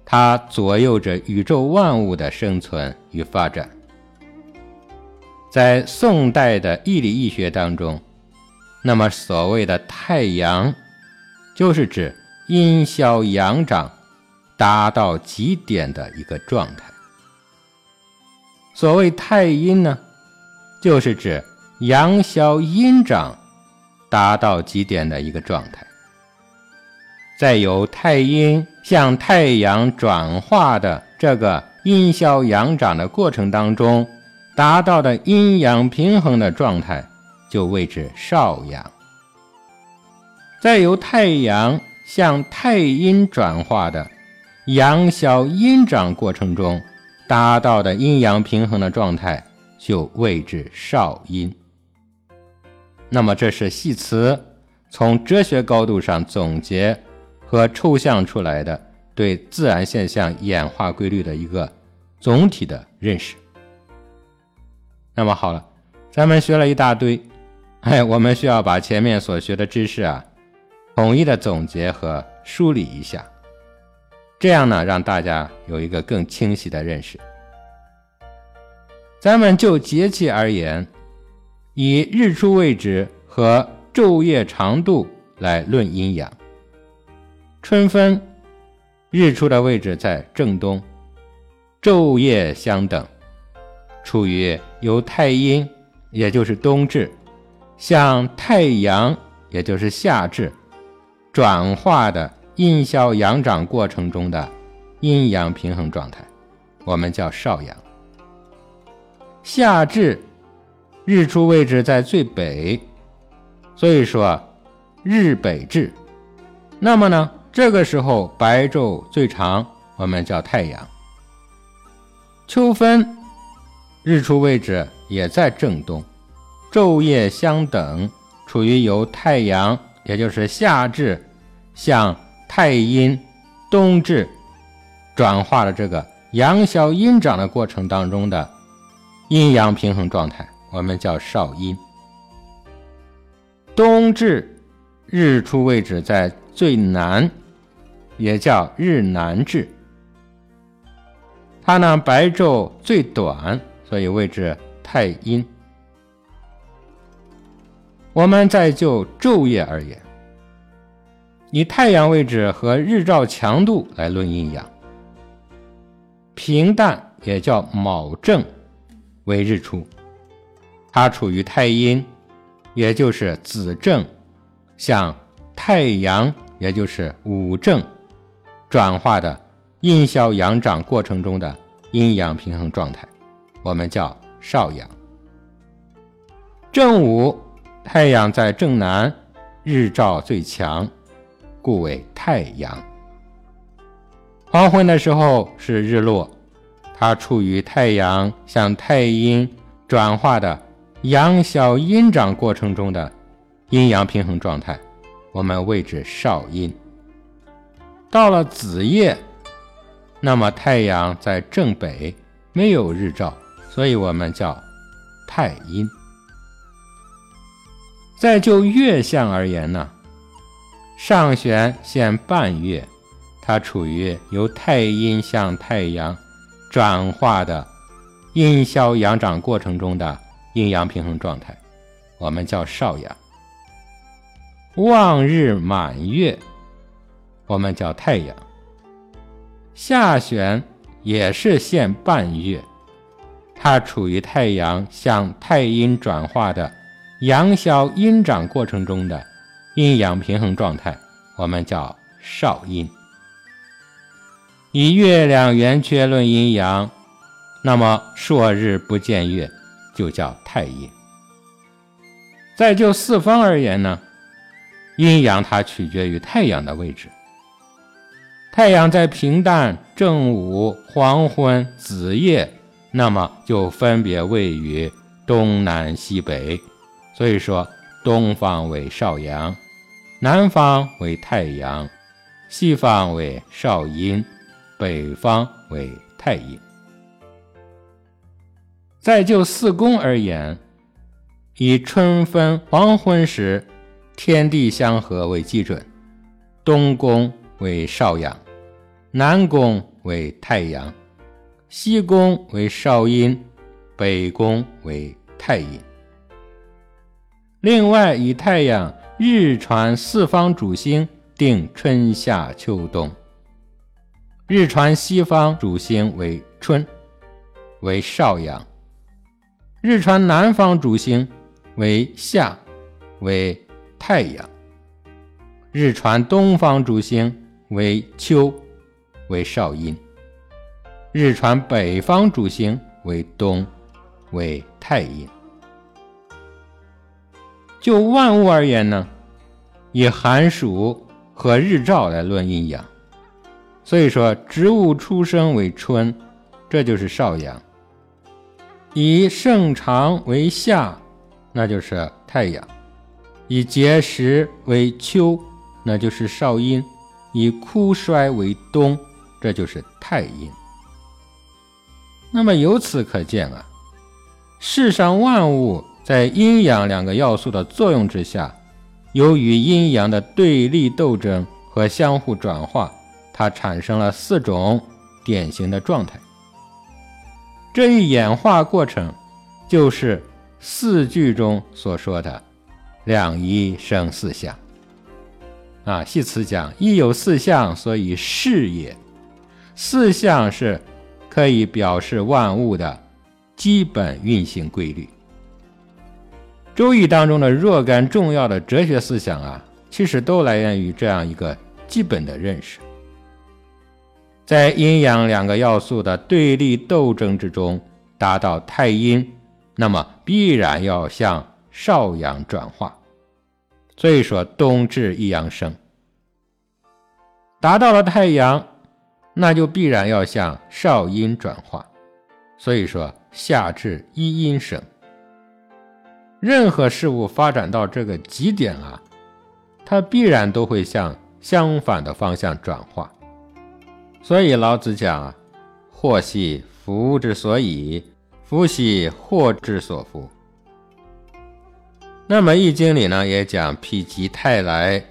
它左右着宇宙万物的生存与发展。在宋代的易理易学当中，那么所谓的太阳，就是指阴消阳长达到极点的一个状态。所谓太阴呢，就是指阳消阴长达到极点的一个状态。再由太阴向太阳转化的这个阴消阳长的过程当中，达到的阴阳平衡的状态，就谓之少阳。在由太阳向太阴转化的阳消阴长过程中，达到的阴阳平衡的状态，就谓之少阴。那么，这是系辞从哲学高度上总结。和抽象出来的对自然现象演化规律的一个总体的认识。那么好了，咱们学了一大堆，哎，我们需要把前面所学的知识啊，统一的总结和梳理一下，这样呢，让大家有一个更清晰的认识。咱们就节气而言，以日出位置和昼夜长度来论阴阳。春分，日出的位置在正东，昼夜相等，处于由太阴，也就是冬至，向太阳，也就是夏至，转化的阴消阳长过程中的阴阳平衡状态，我们叫少阳。夏至，日出位置在最北，所以说日北至。那么呢？这个时候白昼最长，我们叫太阳。秋分，日出位置也在正东，昼夜相等，处于由太阳，也就是夏至，向太阴冬至转化的这个阳消阴长的过程当中的阴阳平衡状态，我们叫少阴。冬至，日出位置在最南。也叫日南至，它呢白昼最短，所以谓之太阴。我们再就昼夜而言，以太阳位置和日照强度来论阴阳。平淡也叫卯正为日出，它处于太阴，也就是子正，向太阳，也就是午正。转化的阴消阳长过程中的阴阳平衡状态，我们叫少阳。正午，太阳在正南，日照最强，故为太阳。黄昏的时候是日落，它处于太阳向太阴转化的阳消阴长过程中的阴阳平衡状态，我们谓之少阴。到了子夜，那么太阳在正北，没有日照，所以我们叫太阴。再就月相而言呢，上弦现半月，它处于由太阴向太阳转化的阴消阳长过程中的阴阳平衡状态，我们叫少阳。望日满月。我们叫太阳，下旋也是现半月，它处于太阳向太阴转化的阳消阴长过程中的阴阳平衡状态，我们叫少阴。以月亮圆缺论阴阳，那么朔日不见月就叫太阴。再就四方而言呢，阴阳它取决于太阳的位置。太阳在平淡、正午、黄昏、子夜，那么就分别位于东南西北。所以说，东方为少阳，南方为太阳，西方为少阴，北方为太阴。再就四宫而言，以春分黄昏时天地相合为基准，东宫为少阳，南宫为太阳，西宫为少阴，北宫为太阴。另外，以太阳日传四方主星，定春夏秋冬。日传西方主星为春，为少阳；日传南方主星为夏，为太阳；日传东方主星为秋，为少阴；日传北方主星为冬，为太阴。就万物而言呢，以寒暑和日照来论阴阳，所以说植物出生为春，这就是少阳；以盛长为夏，那就是太阳；以结实为秋，那就是少阴；以枯衰为冬，这就是太阴。那么由此可见啊，世上万物。在阴阳两个要素的作用之下，由于阴阳的对立斗争和相互转化，它产生了四种典型的状态。这一演化过程，就是四句中所说的“两仪生四象”。啊，系辞讲：“一有四象，所以事也。”四象是可以表示万物的基本运行规律。《周易》当中的若干重要的哲学思想啊，其实都来源于这样一个基本的认识：在阴阳两个要素的对立斗争之中，达到太阴，那么必然要向少阳转化。所以说，冬至一阳生；达到了太阳，那就必然要向少阴转化。所以说，夏至一阴生。任何事物发展到这个极点啊，它必然都会向相反的方向转化。所以老子讲啊：“祸兮福之所以，福兮祸之所伏。”那么《易经》里呢也讲“否极泰来，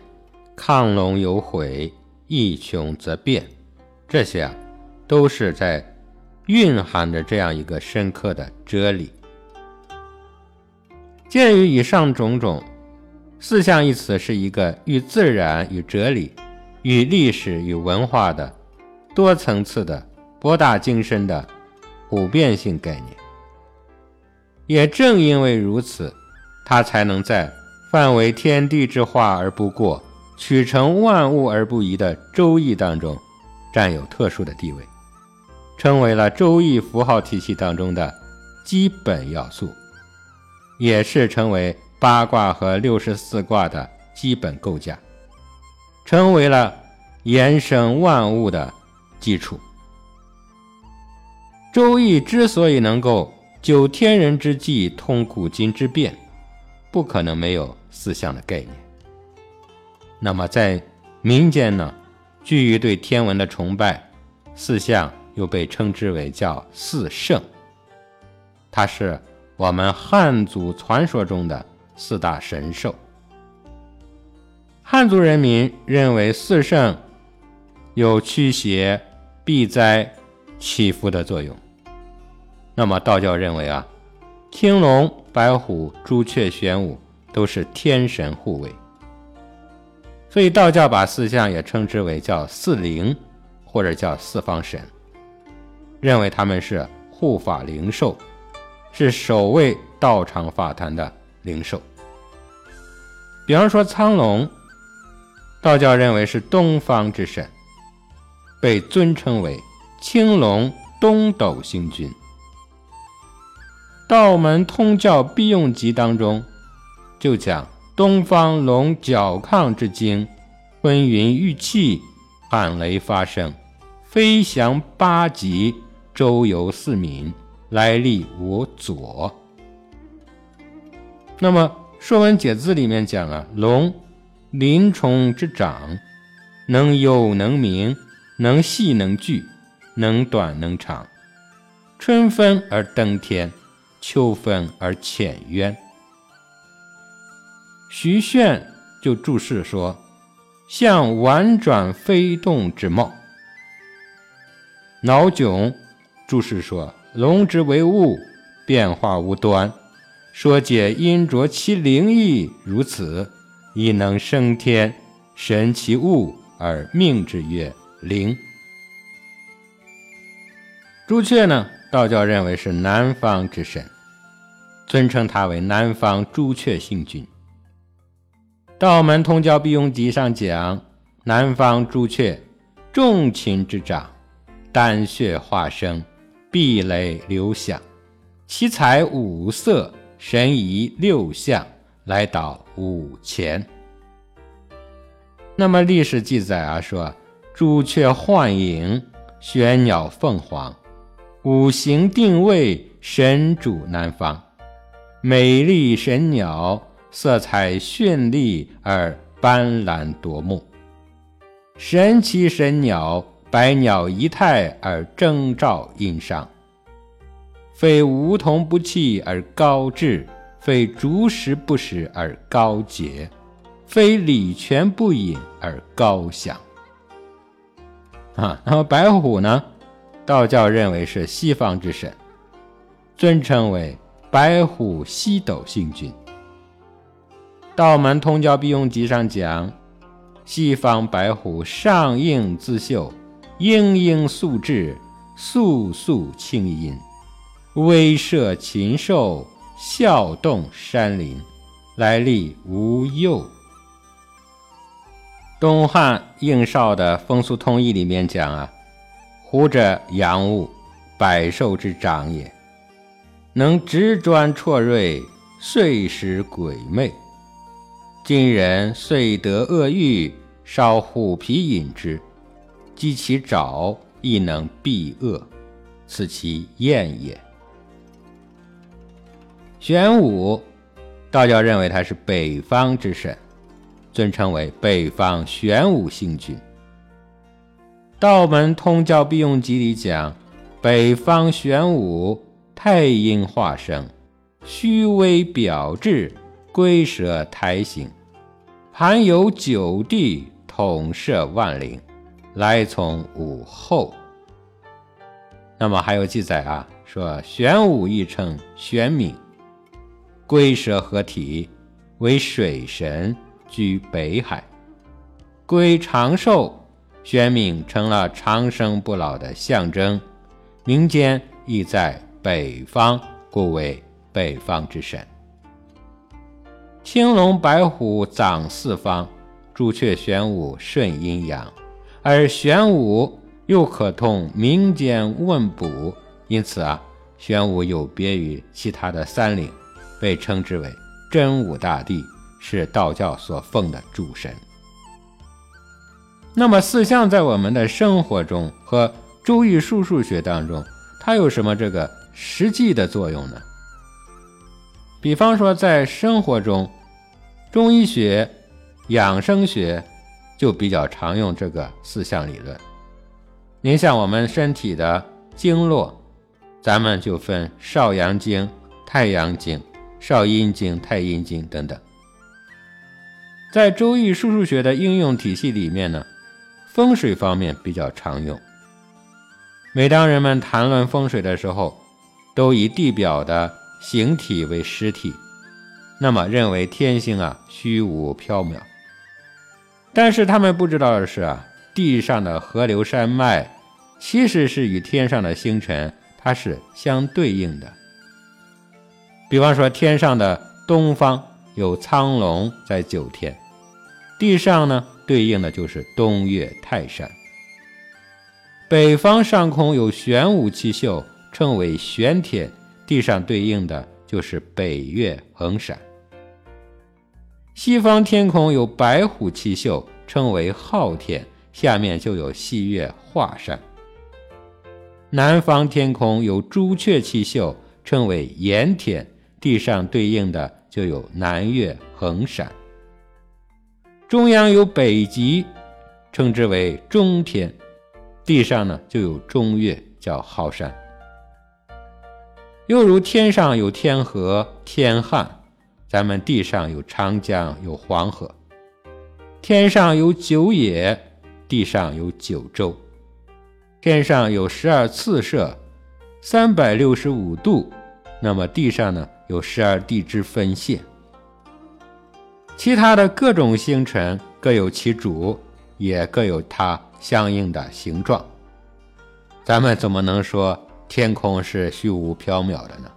亢龙有悔，一穷则变”，这些啊都是在蕴含着这样一个深刻的哲理。鉴于以上种种，“四象”一词是一个与自然、与哲理、与历史、与文化的多层次的、博大精深的普遍性概念。也正因为如此，它才能在范围天地之化而不过、取成万物而不移的《周易》当中占有特殊的地位，成为了《周易》符号体系当中的基本要素。也是成为八卦和六十四卦的基本构架，成为了延伸万物的基础。周易之所以能够九天人之际通古今之变，不可能没有四象的概念。那么在民间呢，基于对天文的崇拜，四象又被称之为叫四圣，它是。我们汉族传说中的四大神兽，汉族人民认为四圣有驱邪、避灾、祈福的作用。那么道教认为啊，青龙、白虎、朱雀、玄武都是天神护卫，所以道教把四象也称之为叫四灵，或者叫四方神，认为他们是护法灵兽。是守卫道场法坛的灵兽，比方说苍龙，道教认为是东方之神，被尊称为青龙东斗星君。道门通教必用集当中就讲东方龙角亢之精，昏云欲气，喊雷发声，飞翔八极，周游四冥。来历我左。那么《说文解字》里面讲啊，龙鳞虫之长，能有能明，能细能聚，能短能长。春分而登天，秋分而潜渊。徐铉就注释说：“像婉转飞动之貌。”脑囧注释说：“龙之为物，变化无端。说解因着其灵异如此，亦能升天，神其物而命之曰灵。”朱雀呢？道教认为是南方之神，尊称他为南方朱雀星君。道门通教必用集上讲，南方朱雀，重禽之长，丹血化生，壁垒流响，七彩五色，神仪六象，来到五前。那么历史记载啊，说朱雀幻影，玄鸟凤凰。五行定位，神主南方，美丽神鸟，色彩绚丽而斑斓夺目。神奇神鸟，百鸟仪态而征兆殷商。非梧桐不弃而高志，非竹石不食而高洁，非礼泉不饮而高享。啊，那么白虎呢？道教认为是西方之神，尊称为白虎西斗星君。道门通教必用集上讲，西方白虎上应自秀，英英素质，肃肃清音，威慑禽兽，笑动山林，来历无忧。东汉应少的风俗通义里面讲啊。虎者阳物，百兽之长也，能直专绰锐，遂使鬼魅。今人遂得恶欲，烧虎皮饮之，击其爪，亦能避恶，此其厌也。玄武，道教认为他是北方之神，尊称为北方玄武星君。道门通教必用集里讲，北方玄武，太阴化生，虚微表志，龟蛇胎形，盘有九地，统摄万灵，来从武后。那么还有记载啊，说玄武亦称玄冥，龟蛇合体，为水神，居北海，龟长寿。玄冥成了长生不老的象征，民间亦在北方，故为北方之神。青龙白虎掌四方，朱雀玄武顺阴阳，而玄武又可通民间问卜，因此啊，玄武有别于其他的三灵，被称之为真武大帝，是道教所奉的主神。那么四象在我们的生活中和周易数数学当中，它有什么这个实际的作用呢？比方说在生活中，中医学、养生学就比较常用这个四象理论。您像我们身体的经络，咱们就分少阳经、太阳经、少阴经、太阴经等等。在周易数数学的应用体系里面呢。风水方面比较常用。每当人们谈论风水的时候，都以地表的形体为实体，那么认为天星啊虚无缥缈。但是他们不知道的是啊，地上的河流山脉其实是与天上的星辰它是相对应的。比方说，天上的东方有苍龙在九天，地上呢？对应的就是东岳泰山。北方上空有玄武七宿，称为玄天；地上对应的就是北岳恒山。西方天空有白虎七宿，称为昊天，下面就有西岳华山。南方天空有朱雀七宿，称为炎天，地上对应的就有南岳衡山。中央有北极，称之为中天；地上呢就有中岳，叫昊山。又如天上有天河、天汉，咱们地上有长江、有黄河；天上有九野，地上有九州；天上有十二次射，三百六十五度，那么地上呢有十二地支分线。其他的各种星辰各有其主，也各有它相应的形状。咱们怎么能说？天空是虚无缥缈的呢。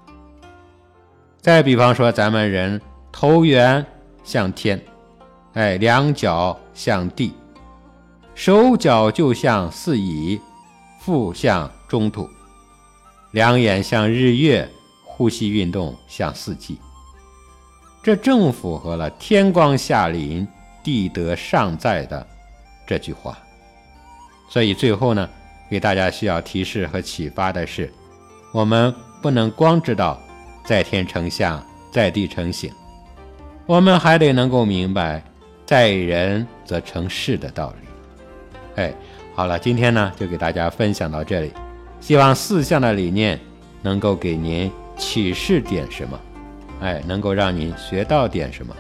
再比方说，咱们人头圆向天，哎，两脚向地，手脚就像四夷，腹向中土，两眼像日月，呼吸运动像四季。这正符合了“天光下临，地德尚在”的这句话。所以最后呢。给大家需要提示和启发的是，我们不能光知道在天成象，在地成形，我们还得能够明白在人则成事的道理。哎，好了，今天呢就给大家分享到这里，希望四象的理念能够给您启示点什么，哎，能够让您学到点什么。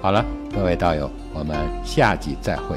好了，各位道友，我们下集再会。